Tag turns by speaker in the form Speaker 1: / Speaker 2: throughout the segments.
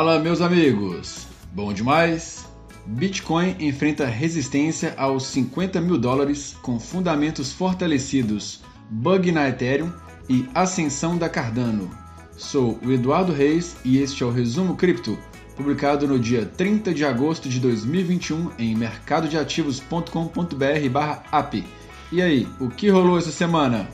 Speaker 1: Fala, meus amigos! Bom demais? Bitcoin enfrenta resistência aos 50 mil dólares com fundamentos fortalecidos, bug na Ethereum e ascensão da Cardano. Sou o Eduardo Reis e este é o Resumo Cripto, publicado no dia 30 de agosto de 2021 em mercadodeativos.com.br/app. E aí, o que rolou essa semana?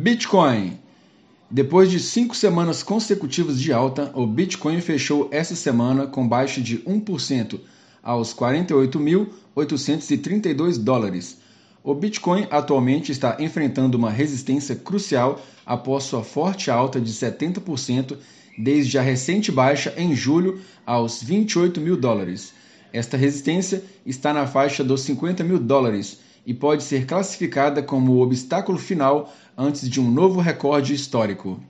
Speaker 1: Bitcoin. Depois de cinco semanas consecutivas de alta, o Bitcoin fechou essa semana com baixa de 1% aos 48.832 dólares. O Bitcoin atualmente está enfrentando uma resistência crucial após sua forte alta de 70% desde a recente baixa em julho aos 28 mil dólares. Esta resistência está na faixa dos 50 mil dólares e pode ser classificada como o obstáculo final antes de um novo recorde histórico.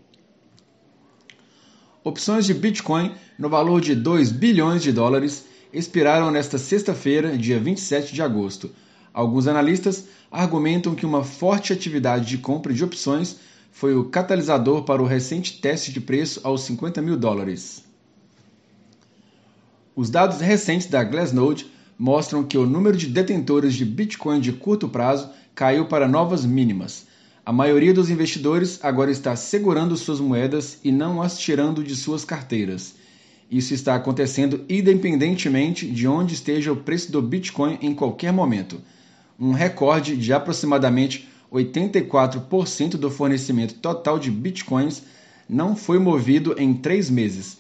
Speaker 1: Opções de Bitcoin no valor de 2 bilhões de dólares expiraram nesta sexta-feira, dia 27 de agosto. Alguns analistas argumentam que uma forte atividade de compra de opções foi o catalisador para o recente teste de preço aos 50 mil dólares. Os dados recentes da Glassnode mostram que o número de detentores de Bitcoin de curto prazo caiu para novas mínimas. A maioria dos investidores agora está segurando suas moedas e não as tirando de suas carteiras. Isso está acontecendo independentemente de onde esteja o preço do Bitcoin em qualquer momento. Um recorde de aproximadamente 84% do fornecimento total de Bitcoins não foi movido em três meses.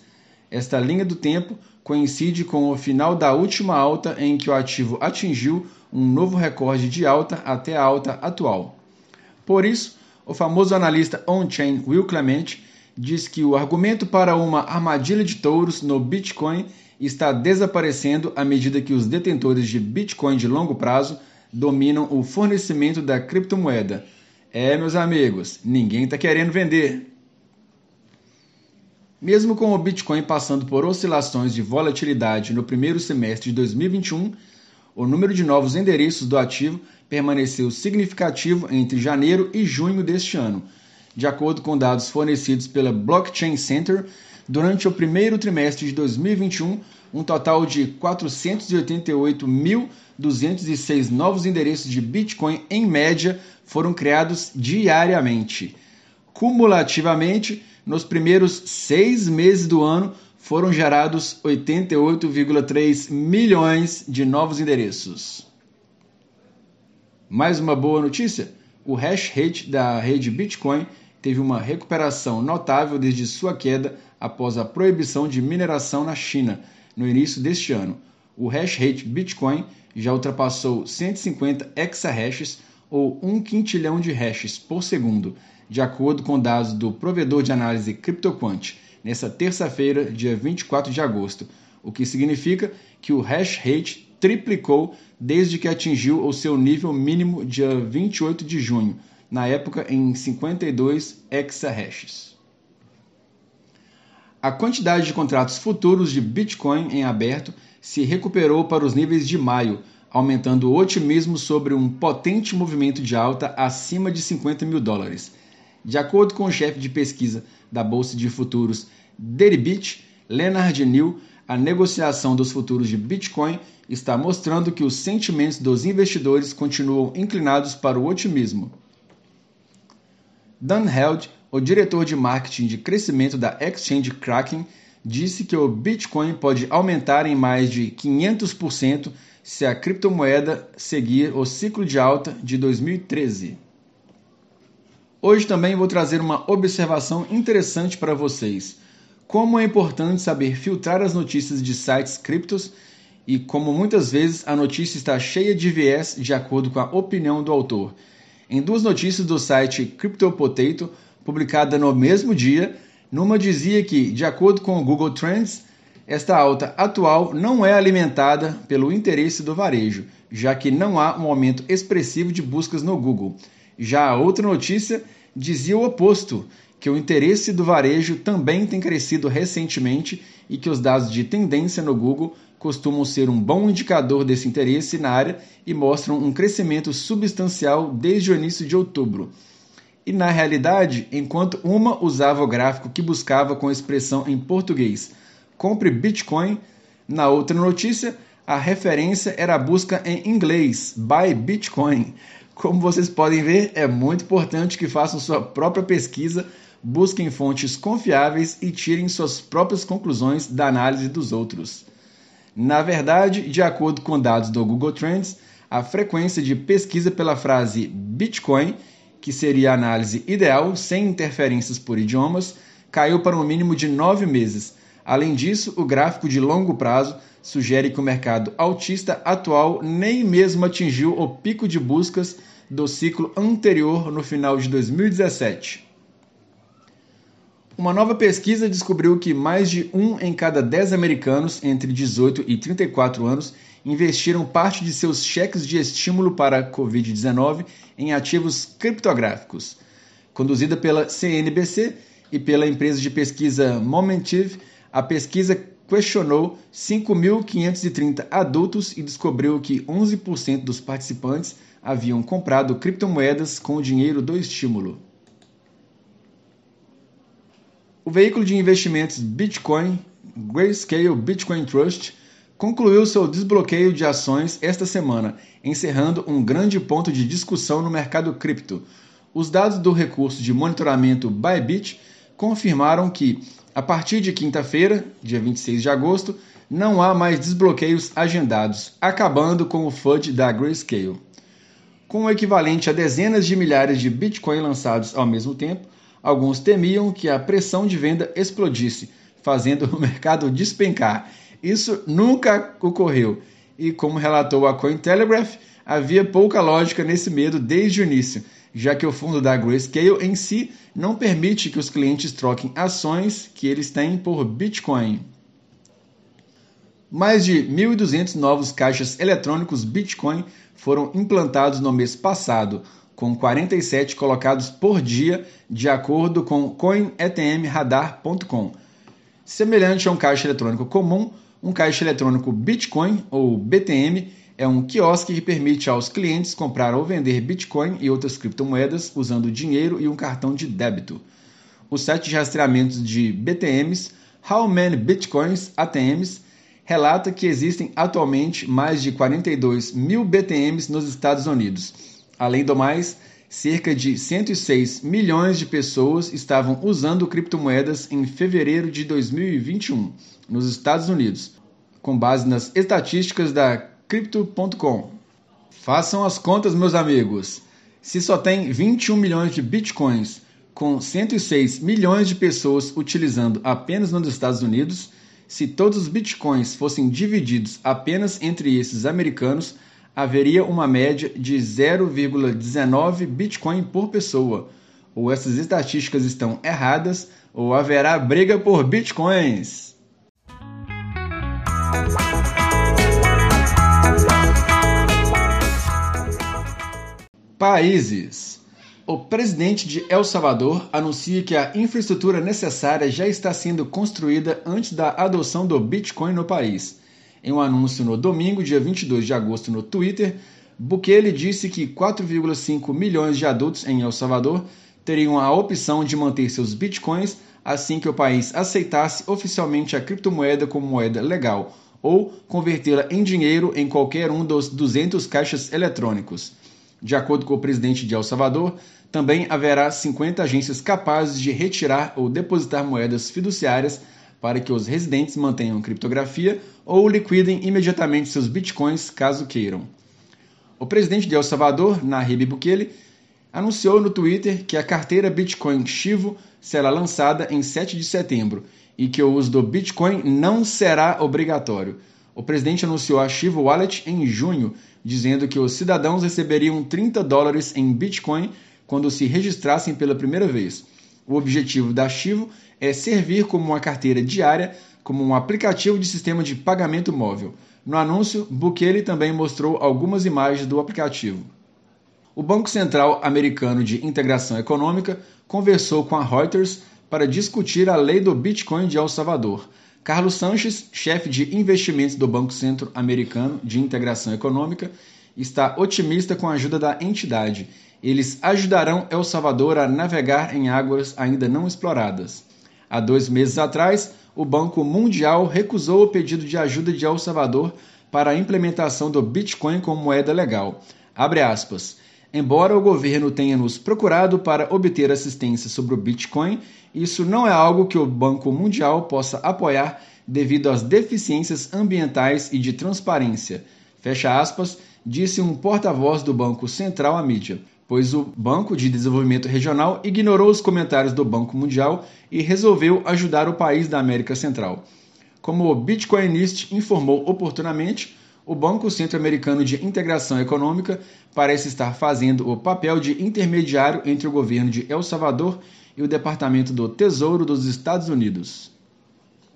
Speaker 1: Esta linha do tempo coincide com o final da última alta em que o ativo atingiu um novo recorde de alta até a alta atual. Por isso, o famoso analista on-chain Will Clement diz que o argumento para uma armadilha de touros no Bitcoin está desaparecendo à medida que os detentores de Bitcoin de longo prazo dominam o fornecimento da criptomoeda. É, meus amigos, ninguém está querendo vender. Mesmo com o Bitcoin passando por oscilações de volatilidade no primeiro semestre de 2021, o número de novos endereços do ativo permaneceu significativo entre janeiro e junho deste ano, de acordo com dados fornecidos pela Blockchain Center. Durante o primeiro trimestre de 2021, um total de 488.206 novos endereços de Bitcoin, em média, foram criados diariamente. Cumulativamente, nos primeiros seis meses do ano foram gerados 88,3 milhões de novos endereços. Mais uma boa notícia: o hash rate da rede Bitcoin teve uma recuperação notável desde sua queda após a proibição de mineração na China no início deste ano. O hash rate Bitcoin já ultrapassou 150 exahashes ou 1 quintilhão de hashes por segundo, de acordo com dados do provedor de análise CryptoQuant, nesta terça-feira, dia 24 de agosto, o que significa que o hash rate triplicou desde que atingiu o seu nível mínimo dia 28 de junho, na época em 52 exahashes. A quantidade de contratos futuros de Bitcoin em aberto se recuperou para os níveis de maio, aumentando o otimismo sobre um potente movimento de alta acima de 50 mil dólares. De acordo com o chefe de pesquisa da Bolsa de Futuros Deribit, Leonard New, a negociação dos futuros de Bitcoin está mostrando que os sentimentos dos investidores continuam inclinados para o otimismo. Dan Held, o diretor de marketing de crescimento da exchange Kraken, disse que o Bitcoin pode aumentar em mais de 500% se a criptomoeda seguir o ciclo de alta de 2013. Hoje também vou trazer uma observação interessante para vocês. Como é importante saber filtrar as notícias de sites criptos e como muitas vezes a notícia está cheia de viés de acordo com a opinião do autor. Em duas notícias do site CryptoPotato, publicada no mesmo dia, numa dizia que, de acordo com o Google Trends, esta alta atual não é alimentada pelo interesse do varejo, já que não há um aumento expressivo de buscas no Google. Já a outra notícia dizia o oposto, que o interesse do varejo também tem crescido recentemente e que os dados de tendência no Google costumam ser um bom indicador desse interesse na área e mostram um crescimento substancial desde o início de outubro. E na realidade, enquanto uma usava o gráfico que buscava com expressão em português compre Bitcoin, na outra notícia a referência era a busca em inglês buy Bitcoin. Como vocês podem ver, é muito importante que façam sua própria pesquisa, busquem fontes confiáveis e tirem suas próprias conclusões da análise dos outros. Na verdade, de acordo com dados do Google Trends, a frequência de pesquisa pela frase Bitcoin, que seria a análise ideal sem interferências por idiomas, caiu para um mínimo de nove meses. Além disso, o gráfico de longo prazo sugere que o mercado autista atual nem mesmo atingiu o pico de buscas do ciclo anterior no final de 2017. Uma nova pesquisa descobriu que mais de um em cada dez americanos entre 18 e 34 anos investiram parte de seus cheques de estímulo para a Covid-19 em ativos criptográficos. Conduzida pela CNBC e pela empresa de pesquisa Momentive, a pesquisa questionou 5.530 adultos e descobriu que 11% dos participantes haviam comprado criptomoedas com o dinheiro do estímulo. O veículo de investimentos Bitcoin, Grayscale Bitcoin Trust, concluiu seu desbloqueio de ações esta semana, encerrando um grande ponto de discussão no mercado cripto. Os dados do recurso de monitoramento Bybit confirmaram que, a partir de quinta-feira, dia 26 de agosto, não há mais desbloqueios agendados, acabando com o FUD da Grayscale. Com o equivalente a dezenas de milhares de Bitcoin lançados ao mesmo tempo, Alguns temiam que a pressão de venda explodisse, fazendo o mercado despencar. Isso nunca ocorreu. E como relatou a Cointelegraph, havia pouca lógica nesse medo desde o início, já que o fundo da Grayscale em si não permite que os clientes troquem ações que eles têm por Bitcoin. Mais de 1.200 novos caixas eletrônicos Bitcoin foram implantados no mês passado, com 47 colocados por dia, de acordo com coinetmradar.com. Semelhante a um caixa eletrônico comum, um caixa eletrônico Bitcoin ou BTM é um quiosque que permite aos clientes comprar ou vender Bitcoin e outras criptomoedas usando dinheiro e um cartão de débito. O site de rastreamento de BTMs, How Many Bitcoins ATMs, relata que existem atualmente mais de 42 mil BTMs nos Estados Unidos Além do mais, cerca de 106 milhões de pessoas estavam usando criptomoedas em fevereiro de 2021 nos Estados Unidos, com base nas estatísticas da Crypto.com. Façam as contas, meus amigos. Se só tem 21 milhões de bitcoins, com 106 milhões de pessoas utilizando apenas nos Estados Unidos, se todos os bitcoins fossem divididos apenas entre esses americanos, haveria uma média de 0,19 Bitcoin por pessoa. Ou essas estatísticas estão erradas, ou haverá briga por Bitcoins. Países. O presidente de El Salvador anuncia que a infraestrutura necessária já está sendo construída antes da adoção do Bitcoin no país. Em um anúncio no domingo, dia 22 de agosto, no Twitter, Bukele disse que 4,5 milhões de adultos em El Salvador teriam a opção de manter seus bitcoins assim que o país aceitasse oficialmente a criptomoeda como moeda legal ou convertê-la em dinheiro em qualquer um dos 200 caixas eletrônicos. De acordo com o presidente de El Salvador, também haverá 50 agências capazes de retirar ou depositar moedas fiduciárias para que os residentes mantenham criptografia ou liquidem imediatamente seus bitcoins caso queiram. O presidente de El Salvador, Nayib Bukele, anunciou no Twitter que a carteira Bitcoin Chivo será lançada em 7 de setembro e que o uso do Bitcoin não será obrigatório. O presidente anunciou a Chivo Wallet em junho, dizendo que os cidadãos receberiam 30 dólares em Bitcoin quando se registrassem pela primeira vez. O objetivo da Chivo é servir como uma carteira diária, como um aplicativo de sistema de pagamento móvel. No anúncio, Bukele também mostrou algumas imagens do aplicativo. O Banco Central Americano de Integração Econômica conversou com a Reuters para discutir a lei do Bitcoin de El Salvador. Carlos Sanches, chefe de investimentos do Banco Centro-Americano de Integração Econômica, está otimista com a ajuda da entidade. Eles ajudarão El Salvador a navegar em águas ainda não exploradas. Há dois meses atrás, o Banco Mundial recusou o pedido de ajuda de El Salvador para a implementação do Bitcoin como moeda legal. Abre aspas. Embora o governo tenha nos procurado para obter assistência sobre o Bitcoin, isso não é algo que o Banco Mundial possa apoiar devido às deficiências ambientais e de transparência. Fecha aspas, disse um porta-voz do Banco Central à mídia, pois o Banco de Desenvolvimento Regional ignorou os comentários do Banco Mundial e resolveu ajudar o país da América Central. Como o Bitcoinist informou oportunamente, o Banco Centro-Americano de Integração Econômica parece estar fazendo o papel de intermediário entre o governo de El Salvador e o Departamento do Tesouro dos Estados Unidos.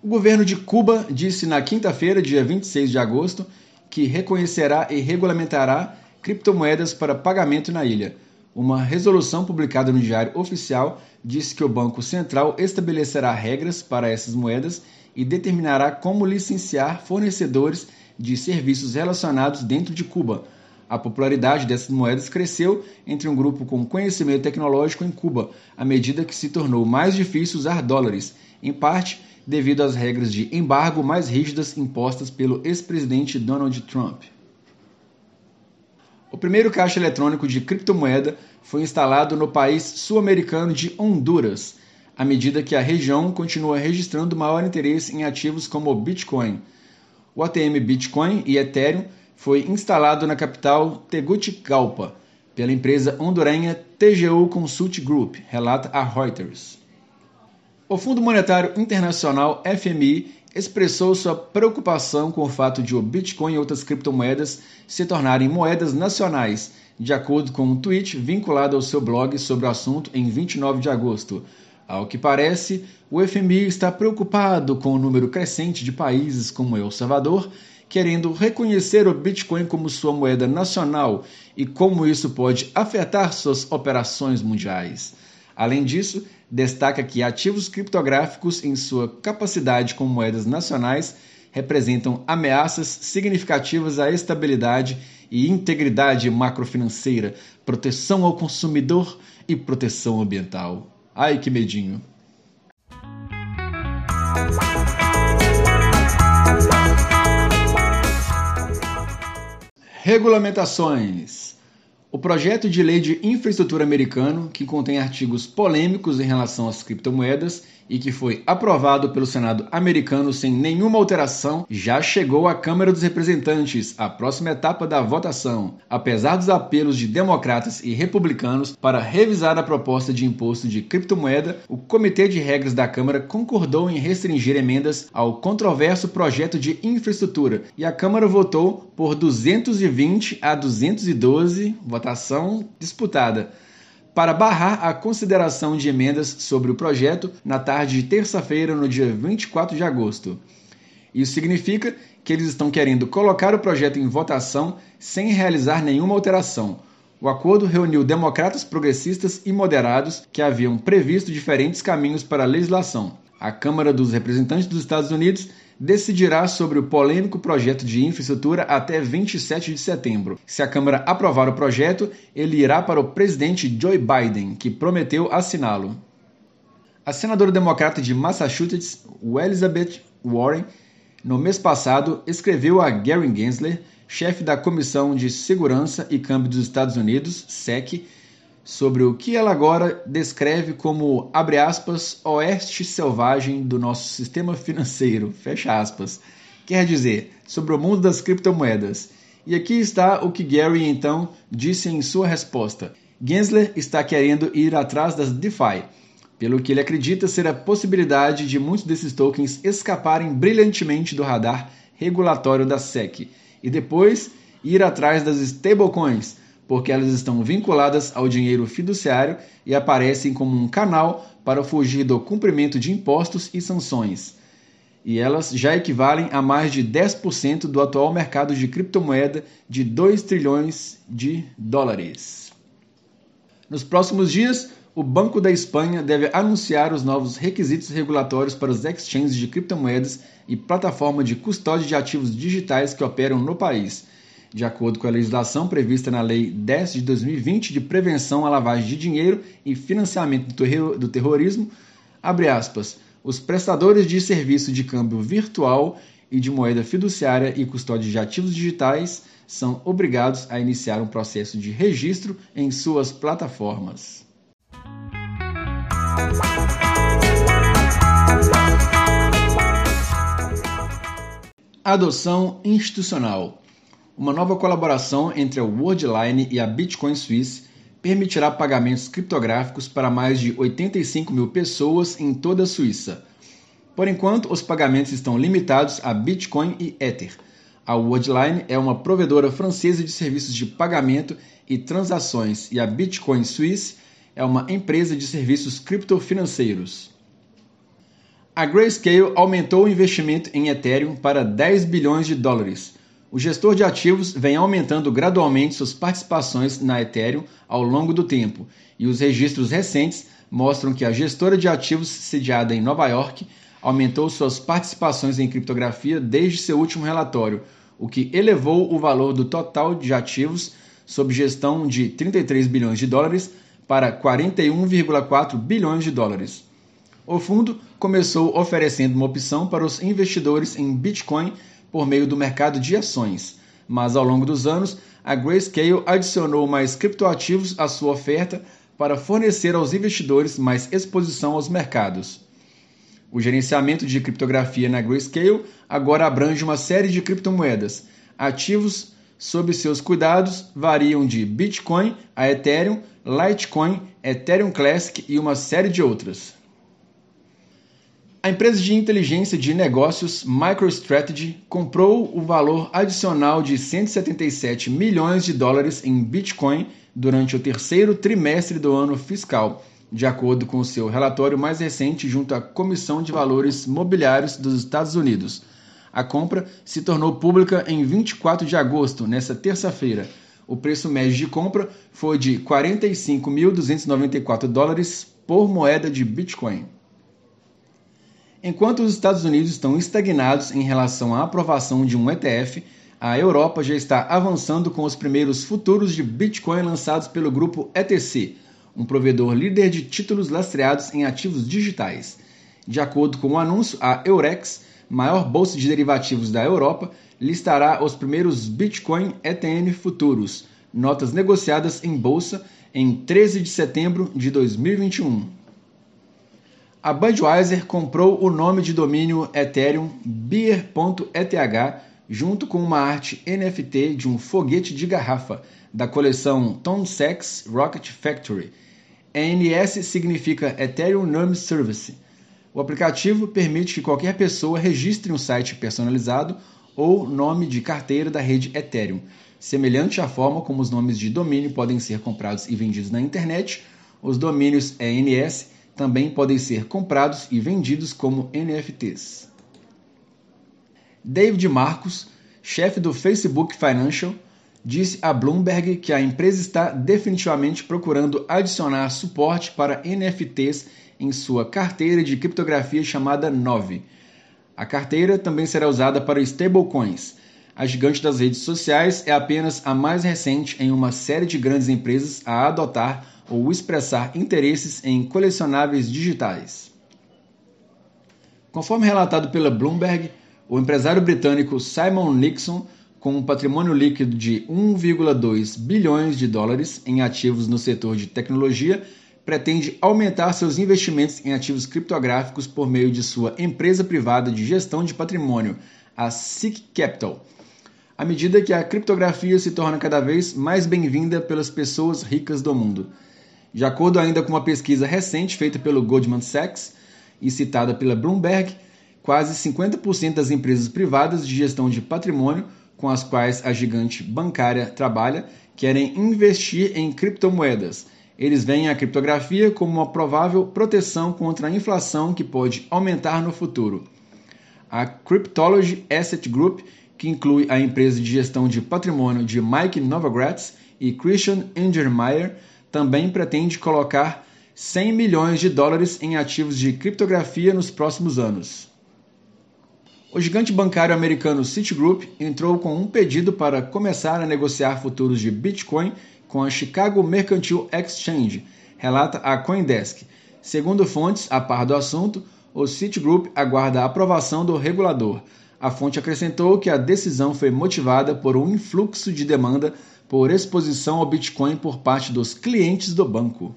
Speaker 1: O governo de Cuba disse na quinta-feira, dia 26 de agosto, que reconhecerá e regulamentará criptomoedas para pagamento na ilha. Uma resolução publicada no Diário Oficial diz que o Banco Central estabelecerá regras para essas moedas e determinará como licenciar fornecedores de serviços relacionados dentro de Cuba. A popularidade dessas moedas cresceu entre um grupo com conhecimento tecnológico em Cuba, à medida que se tornou mais difícil usar dólares, em parte devido às regras de embargo mais rígidas impostas pelo ex-presidente Donald Trump. O primeiro caixa eletrônico de criptomoeda foi instalado no país sul-americano de Honduras, à medida que a região continua registrando maior interesse em ativos como o Bitcoin. O ATM Bitcoin e Ethereum foi instalado na capital Tegucigalpa pela empresa hondurenha TGU Consult Group, relata a Reuters. O Fundo Monetário Internacional FMI expressou sua preocupação com o fato de o Bitcoin e outras criptomoedas se tornarem moedas nacionais, de acordo com um tweet vinculado ao seu blog sobre o assunto em 29 de agosto. Ao que parece, o FMI está preocupado com o número crescente de países como El Salvador querendo reconhecer o Bitcoin como sua moeda nacional e como isso pode afetar suas operações mundiais. Além disso, destaca que ativos criptográficos em sua capacidade como moedas nacionais representam ameaças significativas à estabilidade e integridade macrofinanceira, proteção ao consumidor e proteção ambiental. Ai que medinho. Regulamentações. O projeto de lei de infraestrutura americano, que contém artigos polêmicos em relação às criptomoedas, e que foi aprovado pelo Senado americano sem nenhuma alteração, já chegou à Câmara dos Representantes, a próxima etapa da votação. Apesar dos apelos de democratas e republicanos para revisar a proposta de imposto de criptomoeda, o Comitê de Regras da Câmara concordou em restringir emendas ao controverso projeto de infraestrutura e a Câmara votou por 220 a 212, votação disputada para barrar a consideração de emendas sobre o projeto na tarde de terça-feira, no dia 24 de agosto. Isso significa que eles estão querendo colocar o projeto em votação sem realizar nenhuma alteração. O acordo reuniu democratas progressistas e moderados que haviam previsto diferentes caminhos para a legislação. A Câmara dos Representantes dos Estados Unidos decidirá sobre o polêmico projeto de infraestrutura até 27 de setembro. Se a Câmara aprovar o projeto, ele irá para o presidente Joe Biden, que prometeu assiná-lo. A senadora democrata de Massachusetts, Elizabeth Warren, no mês passado, escreveu a Gary Gensler, chefe da Comissão de Segurança e Câmbio dos Estados Unidos, SEC, sobre o que ela agora descreve como, abre aspas, oeste selvagem do nosso sistema financeiro, fecha aspas. Quer dizer, sobre o mundo das criptomoedas. E aqui está o que Gary então disse em sua resposta. Gensler está querendo ir atrás das DeFi, pelo que ele acredita ser a possibilidade de muitos desses tokens escaparem brilhantemente do radar regulatório da SEC e depois ir atrás das stablecoins, porque elas estão vinculadas ao dinheiro fiduciário e aparecem como um canal para fugir do cumprimento de impostos e sanções. E elas já equivalem a mais de 10% do atual mercado de criptomoeda de 2 trilhões de dólares. Nos próximos dias, o Banco da Espanha deve anunciar os novos requisitos regulatórios para os exchanges de criptomoedas e plataforma de custódia de ativos digitais que operam no país. De acordo com a legislação prevista na Lei 10 de 2020 de Prevenção à Lavagem de Dinheiro e Financiamento do Terrorismo, aspas, os prestadores de serviço de câmbio virtual e de moeda fiduciária e custódia de ativos digitais são obrigados a iniciar um processo de registro em suas plataformas. Adoção institucional. Uma nova colaboração entre a Worldline e a Bitcoin Suisse permitirá pagamentos criptográficos para mais de 85 mil pessoas em toda a Suíça. Por enquanto, os pagamentos estão limitados a Bitcoin e Ether. A Worldline é uma provedora francesa de serviços de pagamento e transações e a Bitcoin Suisse é uma empresa de serviços criptofinanceiros. A Grayscale aumentou o investimento em Ethereum para 10 bilhões de dólares. O gestor de ativos vem aumentando gradualmente suas participações na Ethereum ao longo do tempo, e os registros recentes mostram que a gestora de ativos sediada em Nova York aumentou suas participações em criptografia desde seu último relatório, o que elevou o valor do total de ativos sob gestão de 33 bilhões de dólares para 41,4 bilhões de dólares. O fundo começou oferecendo uma opção para os investidores em Bitcoin por meio do mercado de ações, mas ao longo dos anos, a Grayscale adicionou mais criptoativos à sua oferta para fornecer aos investidores mais exposição aos mercados. O gerenciamento de criptografia na Grayscale agora abrange uma série de criptomoedas, ativos sob seus cuidados variam de Bitcoin a Ethereum, Litecoin, Ethereum Classic e uma série de outras. A empresa de inteligência de negócios MicroStrategy comprou o valor adicional de 177 milhões de dólares em Bitcoin durante o terceiro trimestre do ano fiscal, de acordo com seu relatório mais recente junto à Comissão de Valores Mobiliários dos Estados Unidos. A compra se tornou pública em 24 de agosto, nesta terça-feira. O preço médio de compra foi de 45.294 dólares por moeda de Bitcoin. Enquanto os Estados Unidos estão estagnados em relação à aprovação de um ETF, a Europa já está avançando com os primeiros futuros de Bitcoin lançados pelo grupo ETC, um provedor líder de títulos lastreados em ativos digitais. De acordo com o anúncio, a Eurex maior bolsa de derivativos da Europa, listará os primeiros Bitcoin ETN futuros, notas negociadas em bolsa, em 13 de setembro de 2021. A Budweiser comprou o nome de domínio Ethereum beer.eth junto com uma arte NFT de um foguete de garrafa da coleção Tom Sachs Rocket Factory. ENS significa Ethereum Name Service o aplicativo permite que qualquer pessoa registre um site personalizado ou nome de carteira da rede Ethereum, semelhante à forma como os nomes de domínio podem ser comprados e vendidos na internet. Os domínios ENS também podem ser comprados e vendidos como NFTs. David Marcos, chefe do Facebook Financial, disse a Bloomberg que a empresa está definitivamente procurando adicionar suporte para NFTs em sua carteira de criptografia chamada Nove. A carteira também será usada para stablecoins. A gigante das redes sociais é apenas a mais recente em uma série de grandes empresas a adotar ou expressar interesses em colecionáveis digitais. Conforme relatado pela Bloomberg, o empresário britânico Simon Nixon, com um patrimônio líquido de 1,2 bilhões de dólares em ativos no setor de tecnologia, pretende aumentar seus investimentos em ativos criptográficos por meio de sua empresa privada de gestão de patrimônio, a SIC Capital, à medida que a criptografia se torna cada vez mais bem-vinda pelas pessoas ricas do mundo. De acordo ainda com uma pesquisa recente feita pelo Goldman Sachs e citada pela Bloomberg, quase 50% das empresas privadas de gestão de patrimônio com as quais a gigante bancária trabalha querem investir em criptomoedas eles veem a criptografia como uma provável proteção contra a inflação que pode aumentar no futuro. A Cryptology Asset Group, que inclui a empresa de gestão de patrimônio de Mike Novogratz e Christian Engermeyer, também pretende colocar 100 milhões de dólares em ativos de criptografia nos próximos anos. O gigante bancário americano Citigroup entrou com um pedido para começar a negociar futuros de Bitcoin com a Chicago Mercantile Exchange, relata a Coindesk. Segundo fontes a par do assunto, o Citigroup aguarda a aprovação do regulador. A fonte acrescentou que a decisão foi motivada por um influxo de demanda por exposição ao Bitcoin por parte dos clientes do banco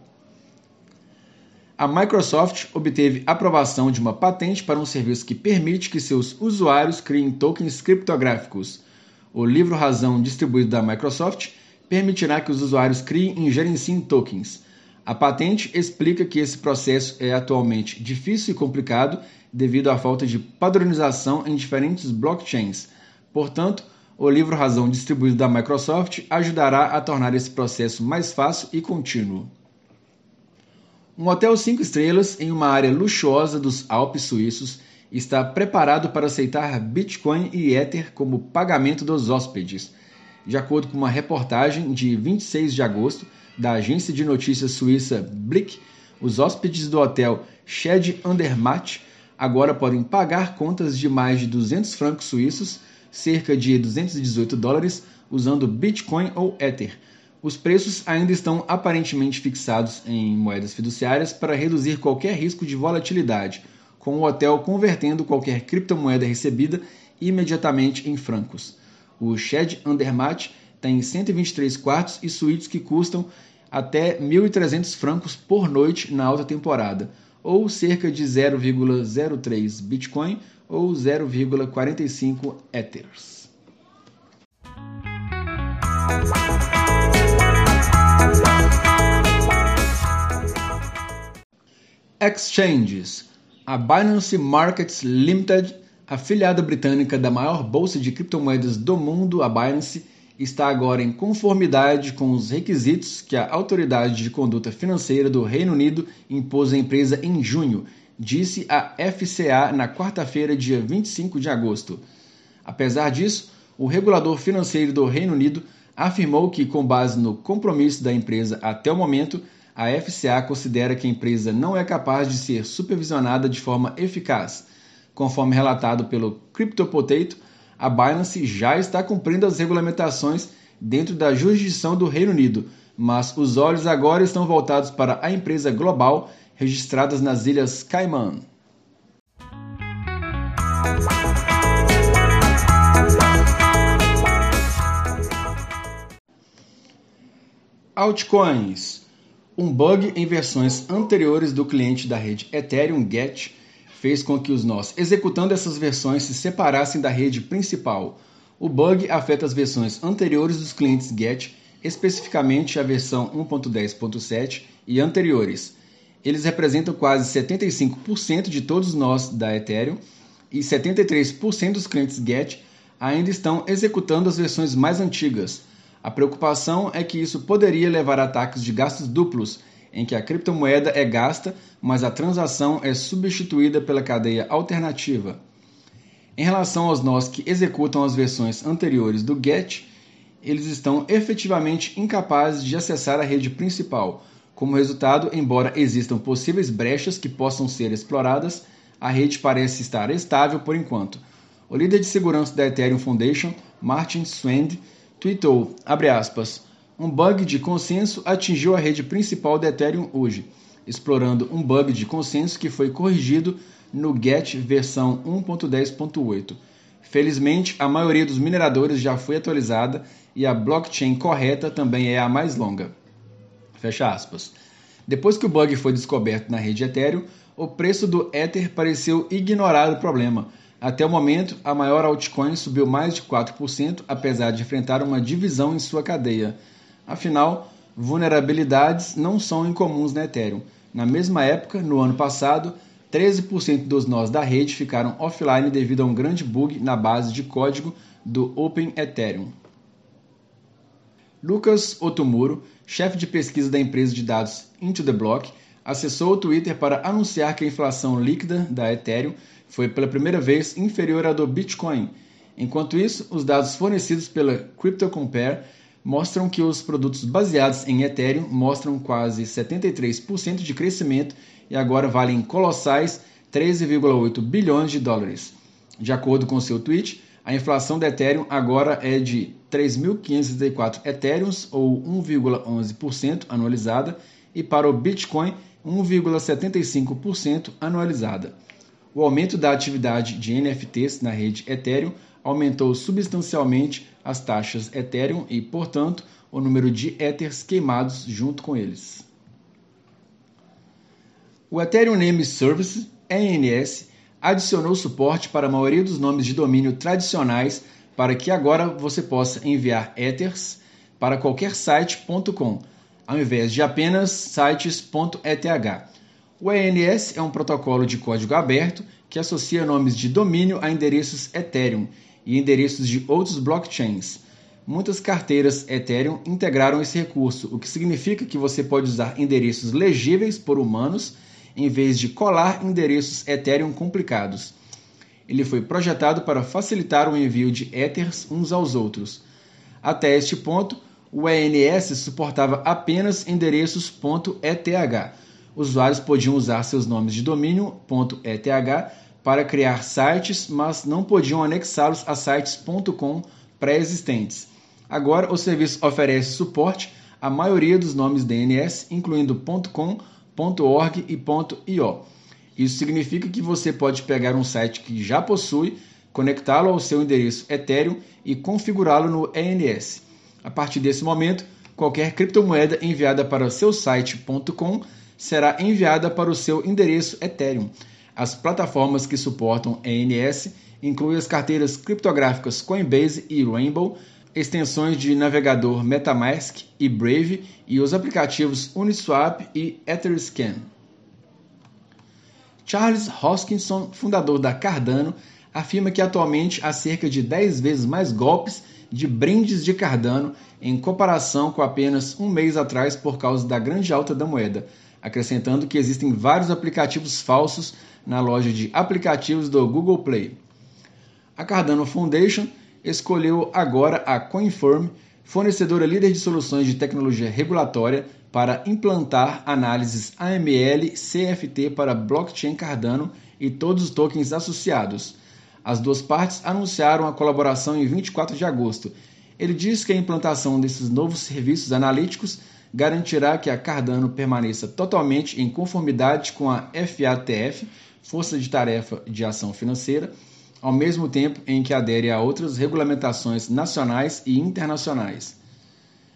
Speaker 1: a Microsoft obteve aprovação de uma patente para um serviço que permite que seus usuários criem tokens criptográficos. O livro razão distribuído da Microsoft permitirá que os usuários criem e gerenciem tokens. A patente explica que esse processo é atualmente difícil e complicado devido à falta de padronização em diferentes blockchains. Portanto, o livro razão distribuído da Microsoft ajudará a tornar esse processo mais fácil e contínuo. Um hotel cinco estrelas em uma área luxuosa dos Alpes suíços está preparado para aceitar Bitcoin e Ether como pagamento dos hóspedes. De acordo com uma reportagem de 26 de agosto da agência de notícias suíça Blick, os hóspedes do hotel Shed Andermatt agora podem pagar contas de mais de 200 francos suíços, cerca de 218 dólares, usando Bitcoin ou Ether os preços ainda estão aparentemente fixados em moedas fiduciárias para reduzir qualquer risco de volatilidade, com o hotel convertendo qualquer criptomoeda recebida imediatamente em francos. O Shed Andermatt tem 123 quartos e suítes que custam até 1.300 francos por noite na alta temporada, ou cerca de 0,03 Bitcoin ou 0,45 Ethers. Exchanges. A Binance Markets Limited, afiliada britânica da maior bolsa de criptomoedas do mundo, a Binance, está agora em conformidade com os requisitos que a Autoridade de Conduta Financeira do Reino Unido impôs à empresa em junho, disse a FCA na quarta-feira, dia 25 de agosto. Apesar disso, o regulador financeiro do Reino Unido afirmou que, com base no compromisso da empresa até o momento, a FCA considera que a empresa não é capaz de ser supervisionada de forma eficaz. Conforme relatado pelo CryptoPotato, a Binance já está cumprindo as regulamentações dentro da jurisdição do Reino Unido, mas os olhos agora estão voltados para a empresa global registradas nas Ilhas Cayman. Altcoins um bug em versões anteriores do cliente da rede Ethereum GET fez com que os nós executando essas versões se separassem da rede principal. O bug afeta as versões anteriores dos clientes GET, especificamente a versão 1.10.7 e anteriores. Eles representam quase 75% de todos nós da Ethereum e 73% dos clientes GET ainda estão executando as versões mais antigas. A preocupação é que isso poderia levar a ataques de gastos duplos, em que a criptomoeda é gasta, mas a transação é substituída pela cadeia alternativa. Em relação aos nós que executam as versões anteriores do GET, eles estão efetivamente incapazes de acessar a rede principal. Como resultado, embora existam possíveis brechas que possam ser exploradas, a rede parece estar estável por enquanto. O líder de segurança da Ethereum Foundation, Martin Swend, tweetou, aspas, um bug de consenso atingiu a rede principal da Ethereum hoje, explorando um bug de consenso que foi corrigido no GET versão 1.10.8. Felizmente, a maioria dos mineradores já foi atualizada e a blockchain correta também é a mais longa. Fecha aspas. Depois que o bug foi descoberto na rede Ethereum, o preço do Ether pareceu ignorar o problema, até o momento, a maior altcoin subiu mais de 4%, apesar de enfrentar uma divisão em sua cadeia. Afinal, vulnerabilidades não são incomuns na Ethereum. Na mesma época, no ano passado, 13% dos nós da rede ficaram offline devido a um grande bug na base de código do Open Ethereum. Lucas Otomuro, chefe de pesquisa da empresa de dados Into the Block, acessou o Twitter para anunciar que a inflação líquida da Ethereum foi pela primeira vez inferior à do Bitcoin. Enquanto isso, os dados fornecidos pela CryptoCompare mostram que os produtos baseados em Ethereum mostram quase 73% de crescimento e agora valem colossais 13,8 bilhões de dólares. De acordo com seu tweet, a inflação do Ethereum agora é de 3.564 Ethereums, ou 1,11% anualizada, e para o Bitcoin, 1,75% anualizada. O aumento da atividade de NFTs na rede Ethereum aumentou substancialmente as taxas Ethereum e, portanto, o número de Ethers queimados junto com eles. O Ethereum Name Service, ENS, adicionou suporte para a maioria dos nomes de domínio tradicionais para que agora você possa enviar Ethers para qualquer site.com, ao invés de apenas sites.eth. O ENS é um protocolo de código aberto que associa nomes de domínio a endereços Ethereum e endereços de outros blockchains. Muitas carteiras Ethereum integraram esse recurso, o que significa que você pode usar endereços legíveis por humanos em vez de colar endereços Ethereum complicados. Ele foi projetado para facilitar o envio de Ethers uns aos outros. Até este ponto, o ENS suportava apenas endereços .eth. Usuários podiam usar seus nomes de domínio .eth para criar sites, mas não podiam anexá-los a sites.com pré-existentes. Agora, o serviço oferece suporte à maioria dos nomes DNS, incluindo .com, .org e .io. Isso significa que você pode pegar um site que já possui, conectá-lo ao seu endereço Ethereum e configurá-lo no ENS. A partir desse momento, qualquer criptomoeda enviada para seu site.com será enviada para o seu endereço Ethereum as plataformas que suportam ENS incluem as carteiras criptográficas Coinbase e Rainbow, extensões de navegador MetaMask e Brave e os aplicativos Uniswap e Etherscan. Charles Hoskinson, fundador da Cardano, afirma que atualmente há cerca de 10 vezes mais golpes de brindes de Cardano em comparação com apenas um mês atrás por causa da grande alta da moeda, acrescentando que existem vários aplicativos falsos na loja de aplicativos do Google Play. A Cardano Foundation escolheu agora a CoinFirm, fornecedora líder de soluções de tecnologia regulatória, para implantar análises AML CFT para blockchain Cardano e todos os tokens associados. As duas partes anunciaram a colaboração em 24 de agosto. Ele diz que a implantação desses novos serviços analíticos garantirá que a Cardano permaneça totalmente em conformidade com a FATF, Força de Tarefa de Ação Financeira, ao mesmo tempo em que adere a outras regulamentações nacionais e internacionais.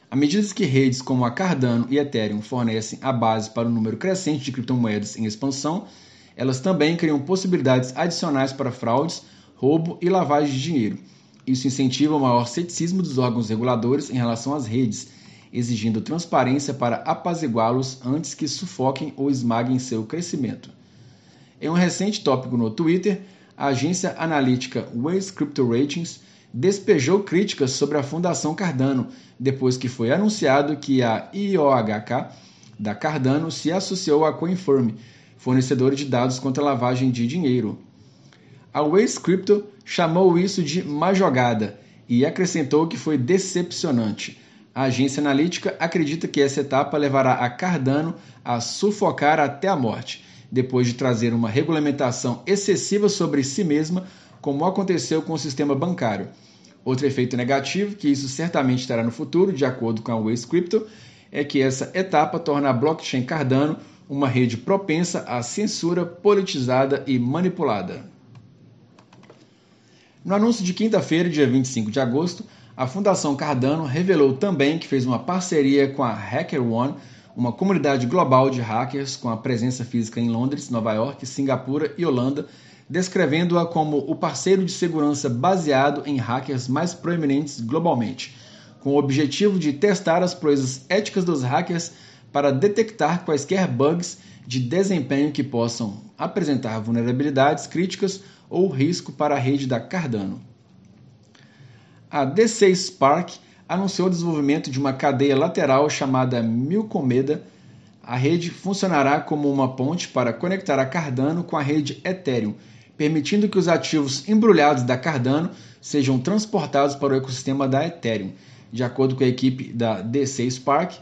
Speaker 1: À medida que redes como a Cardano e Ethereum fornecem a base para um número crescente de criptomoedas em expansão, elas também criam possibilidades adicionais para fraudes, roubo e lavagem de dinheiro. Isso incentiva o maior ceticismo dos órgãos reguladores em relação às redes, exigindo transparência para apaziguá-los antes que sufoquem ou esmaguem seu crescimento. Em um recente tópico no Twitter, a agência analítica Waze Crypto Ratings despejou críticas sobre a Fundação Cardano depois que foi anunciado que a IOHK da Cardano se associou à CoinFirm, fornecedora de dados contra lavagem de dinheiro. A Waze Crypto chamou isso de má jogada e acrescentou que foi decepcionante. A agência analítica acredita que essa etapa levará a Cardano a sufocar até a morte depois de trazer uma regulamentação excessiva sobre si mesma, como aconteceu com o sistema bancário. Outro efeito negativo, que isso certamente terá no futuro, de acordo com a Waze Crypto, é que essa etapa torna a blockchain Cardano uma rede propensa à censura politizada e manipulada. No anúncio de quinta-feira, dia 25 de agosto, a Fundação Cardano revelou também que fez uma parceria com a HackerOne uma comunidade global de hackers com a presença física em Londres, Nova York, Singapura e Holanda, descrevendo-a como o parceiro de segurança baseado em hackers mais proeminentes globalmente, com o objetivo de testar as proezas éticas dos hackers para detectar quaisquer bugs de desempenho que possam apresentar vulnerabilidades críticas ou risco para a rede da Cardano. A D6 Spark anunciou o desenvolvimento de uma cadeia lateral chamada Milcomeda. A rede funcionará como uma ponte para conectar a Cardano com a rede Ethereum, permitindo que os ativos embrulhados da Cardano sejam transportados para o ecossistema da Ethereum. De acordo com a equipe da DC Spark,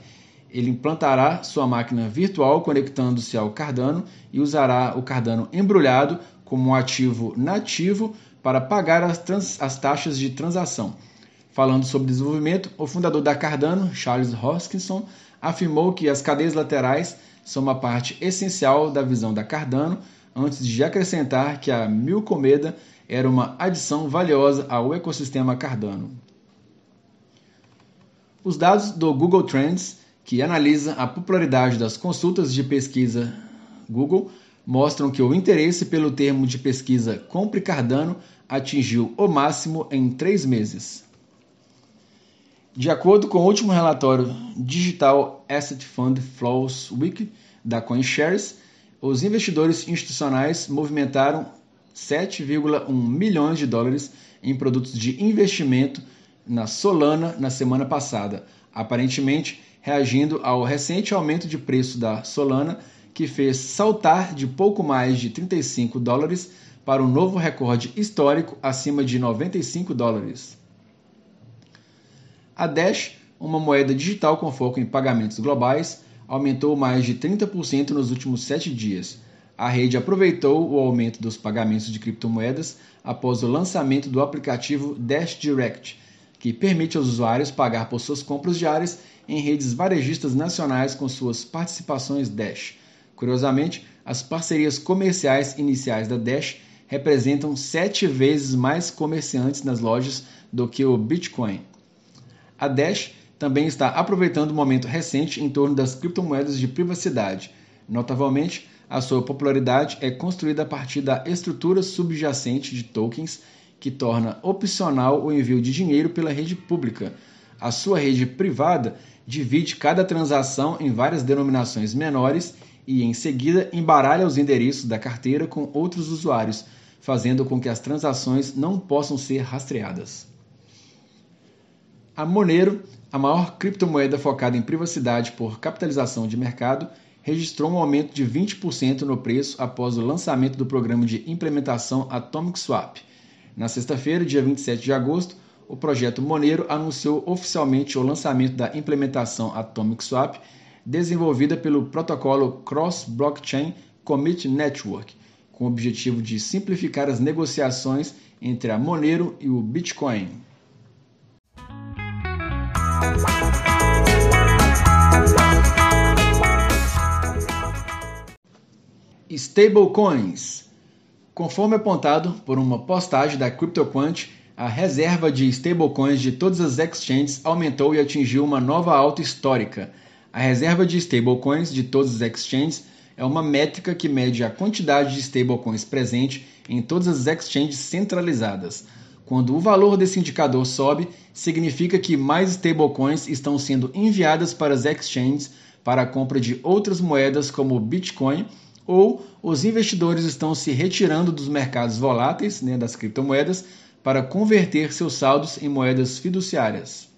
Speaker 1: ele implantará sua máquina virtual conectando-se ao Cardano e usará o Cardano embrulhado como um ativo nativo para pagar as, as taxas de transação. Falando sobre desenvolvimento, o fundador da Cardano, Charles Hoskinson, afirmou que as cadeias laterais são uma parte essencial da visão da Cardano, antes de acrescentar que a Milcomeda era uma adição valiosa ao ecossistema Cardano. Os dados do Google Trends que analisa a popularidade das consultas de pesquisa Google mostram que o interesse pelo termo de pesquisa Compre Cardano atingiu o máximo em três meses. De acordo com o último relatório Digital Asset Fund Flows Week da CoinShares, os investidores institucionais movimentaram 7,1 milhões de dólares em produtos de investimento na Solana na semana passada, aparentemente reagindo ao recente aumento de preço da Solana, que fez saltar de pouco mais de 35 dólares para um novo recorde histórico acima de 95 dólares. A Dash, uma moeda digital com foco em pagamentos globais, aumentou mais de 30% nos últimos sete dias. A rede aproveitou o aumento dos pagamentos de criptomoedas após o lançamento do aplicativo Dash Direct, que permite aos usuários pagar por suas compras diárias em redes varejistas nacionais com suas participações Dash. Curiosamente, as parcerias comerciais iniciais da Dash representam sete vezes mais comerciantes nas lojas do que o Bitcoin. A Dash também está aproveitando o momento recente em torno das criptomoedas de privacidade. Notavelmente, a sua popularidade é construída a partir da estrutura subjacente de tokens que torna opcional o envio de dinheiro pela rede pública. A sua rede privada divide cada transação em várias denominações menores e, em seguida, embaralha os endereços da carteira com outros usuários, fazendo com que as transações não possam ser rastreadas. A Monero, a maior criptomoeda focada em privacidade por capitalização de mercado, registrou um aumento de 20% no preço após o lançamento do programa de implementação Atomic Swap. Na sexta-feira, dia 27 de agosto, o projeto Monero anunciou oficialmente o lançamento da implementação Atomic Swap, desenvolvida pelo protocolo Cross Blockchain Commit Network, com o objetivo de simplificar as negociações entre a Monero e o Bitcoin. Stablecoins. Conforme apontado por uma postagem da CryptoQuant, a reserva de stablecoins de todas as exchanges aumentou e atingiu uma nova alta histórica. A reserva de stablecoins de todas as exchanges é uma métrica que mede a quantidade de stablecoins presente em todas as exchanges centralizadas. Quando o valor desse indicador sobe, significa que mais stablecoins estão sendo enviadas para as exchanges para a compra de outras moedas como o Bitcoin ou os investidores estão se retirando dos mercados voláteis, né, das criptomoedas, para converter seus saldos em moedas fiduciárias.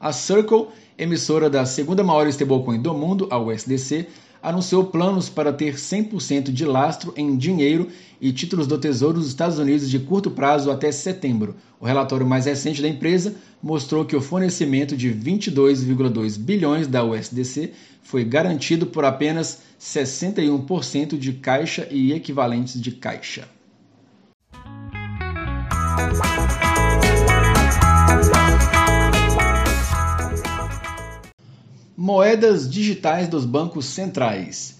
Speaker 1: A Circle, emissora da segunda maior stablecoin do mundo, a USDC, anunciou planos para ter 100% de lastro em dinheiro e títulos do Tesouro dos Estados Unidos de curto prazo até setembro. O relatório mais recente da empresa mostrou que o fornecimento de 22,2 bilhões da USDC foi garantido por apenas 61% de caixa e equivalentes de caixa. Moedas digitais dos bancos centrais.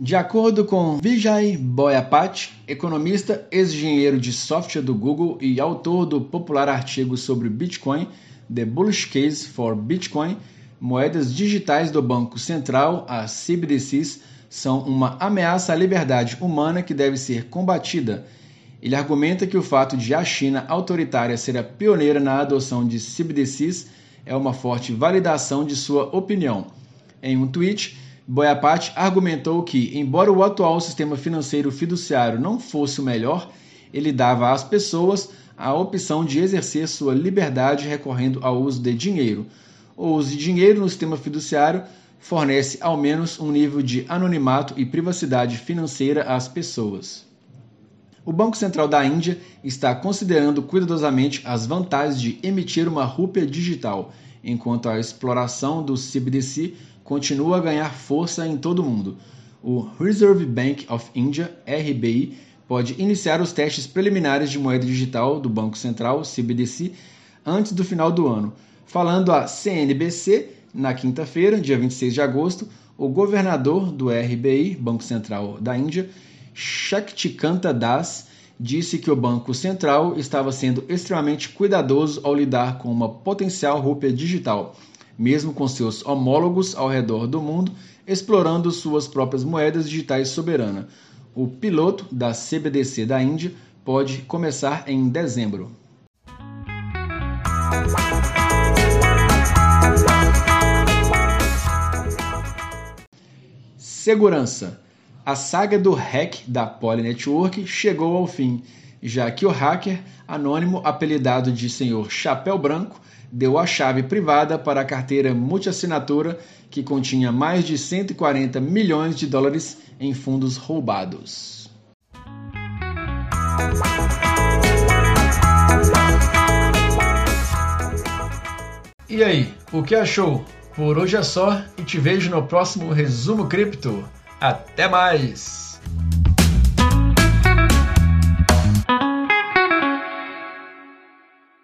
Speaker 1: De acordo com Vijay Boyapat, economista, ex-engenheiro de software do Google e autor do popular artigo sobre Bitcoin, The Bullish Case for Bitcoin, moedas digitais do Banco Central, as CBDCs, são uma ameaça à liberdade humana que deve ser combatida. Ele argumenta que o fato de a China autoritária ser a pioneira na adoção de CBDCs é uma forte validação de sua opinião. Em um tweet, Boyapat argumentou que, embora o atual sistema financeiro fiduciário não fosse o melhor, ele dava às pessoas a opção de exercer sua liberdade recorrendo ao uso de dinheiro. O uso de dinheiro no sistema fiduciário fornece ao menos um nível de anonimato e privacidade financeira às pessoas. O Banco Central da Índia está considerando cuidadosamente as vantagens de emitir uma rúpia digital, enquanto a exploração do CBDC continua a ganhar força em todo o mundo. O Reserve Bank of India, RBI, pode iniciar os testes preliminares de moeda digital do Banco Central, CBDC, antes do final do ano. Falando à CNBC, na quinta-feira, dia 26 de agosto, o governador do RBI, Banco Central da Índia, Shaktikanta Das, disse que o Banco Central estava sendo extremamente cuidadoso ao lidar com uma potencial rúpia digital, mesmo com seus homólogos ao redor do mundo explorando suas próprias moedas digitais soberanas. O piloto da CBDC da Índia pode começar em dezembro. Segurança. A saga do hack da Poly Network chegou ao fim, já que o hacker anônimo apelidado de Senhor Chapéu Branco deu a chave privada para a carteira multiassinatura que continha mais de 140 milhões de dólares em fundos roubados. E aí, o que achou? Por hoje é só e te vejo no próximo Resumo Cripto. Até mais!